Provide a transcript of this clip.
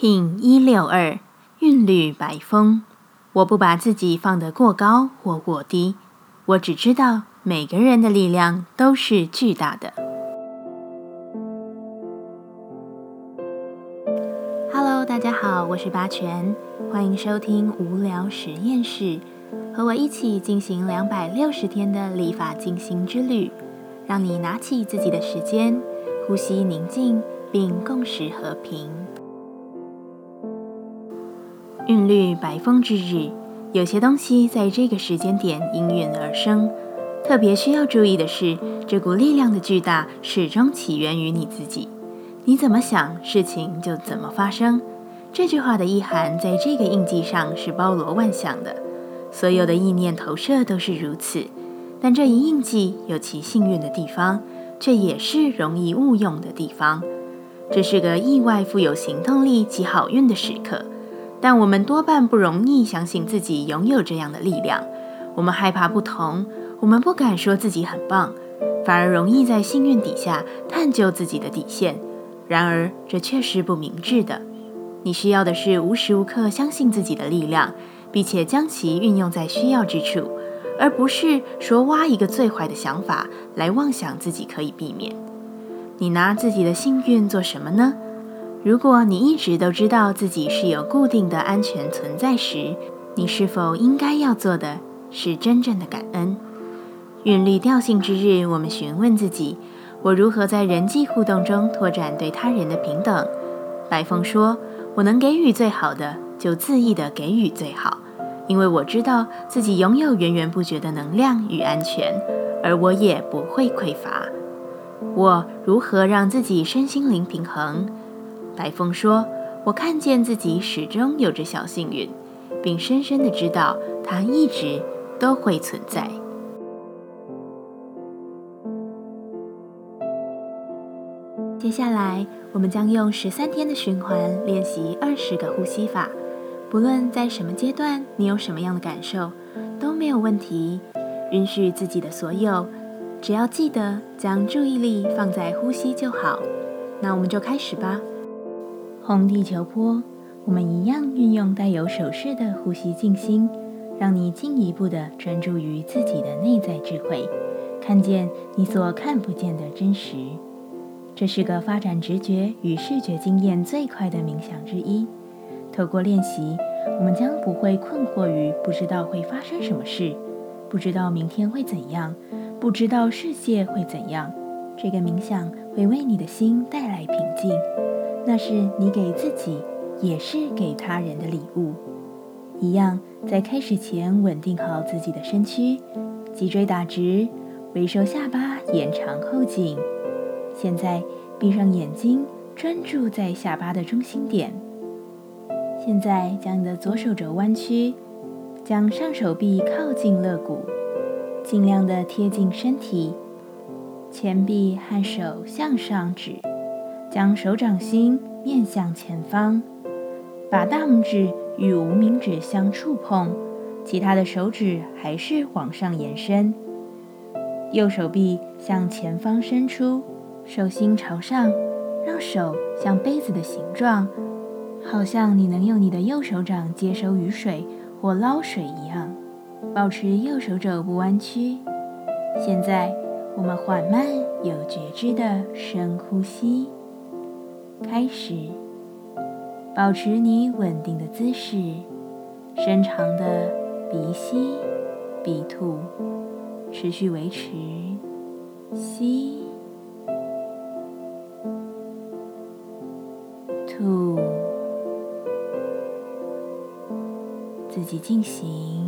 King 一六二韵律白风。我不把自己放得过高或过低，我只知道每个人的力量都是巨大的。Hello，大家好，我是八全，欢迎收听无聊实验室，和我一起进行两百六十天的立法进行之旅，让你拿起自己的时间，呼吸宁静，并共识和平。韵律白风之日，有些东西在这个时间点应运而生。特别需要注意的是，这股力量的巨大始终起源于你自己。你怎么想，事情就怎么发生。这句话的意涵在这个印记上是包罗万象的，所有的意念投射都是如此。但这一印记有其幸运的地方，却也是容易误用的地方。这是个意外富有行动力及好运的时刻。但我们多半不容易相信自己拥有这样的力量，我们害怕不同，我们不敢说自己很棒，反而容易在幸运底下探究自己的底线。然而，这却是不明智的。你需要的是无时无刻相信自己的力量，并且将其运用在需要之处，而不是说挖一个最坏的想法来妄想自己可以避免。你拿自己的幸运做什么呢？如果你一直都知道自己是有固定的安全存在时，你是否应该要做的是真正的感恩？韵律调性之日，我们询问自己：我如何在人际互动中拓展对他人的平等？白凤说：“我能给予最好的，就恣意的给予最好，因为我知道自己拥有源源不绝的能量与安全，而我也不会匮乏。我如何让自己身心灵平衡？”白风说：“我看见自己始终有着小幸运，并深深的知道它一直都会存在。”接下来，我们将用十三天的循环练习二十个呼吸法。不论在什么阶段，你有什么样的感受，都没有问题。允许自己的所有，只要记得将注意力放在呼吸就好。那我们就开始吧。红地球坡，我们一样运用带有手势的呼吸静心，让你进一步的专注于自己的内在智慧，看见你所看不见的真实。这是个发展直觉与视觉经验最快的冥想之一。透过练习，我们将不会困惑于不知道会发生什么事，不知道明天会怎样，不知道世界会怎样。这个冥想会为你的心带来平静。那是你给自己，也是给他人的礼物。一样，在开始前稳定好自己的身躯，脊椎打直，微收下巴，延长后颈。现在闭上眼睛，专注在下巴的中心点。现在将你的左手肘弯曲，将上手臂靠近肋骨，尽量的贴近身体，前臂和手向上指。将手掌心面向前方，把大拇指与无名指相触碰，其他的手指还是往上延伸。右手臂向前方伸出，手心朝上，让手像杯子的形状，好像你能用你的右手掌接收雨水或捞水一样。保持右手肘不弯曲。现在，我们缓慢有觉知的深呼吸。开始，保持你稳定的姿势，深长的鼻吸、鼻吐，持续维持。吸、吐，自己进行。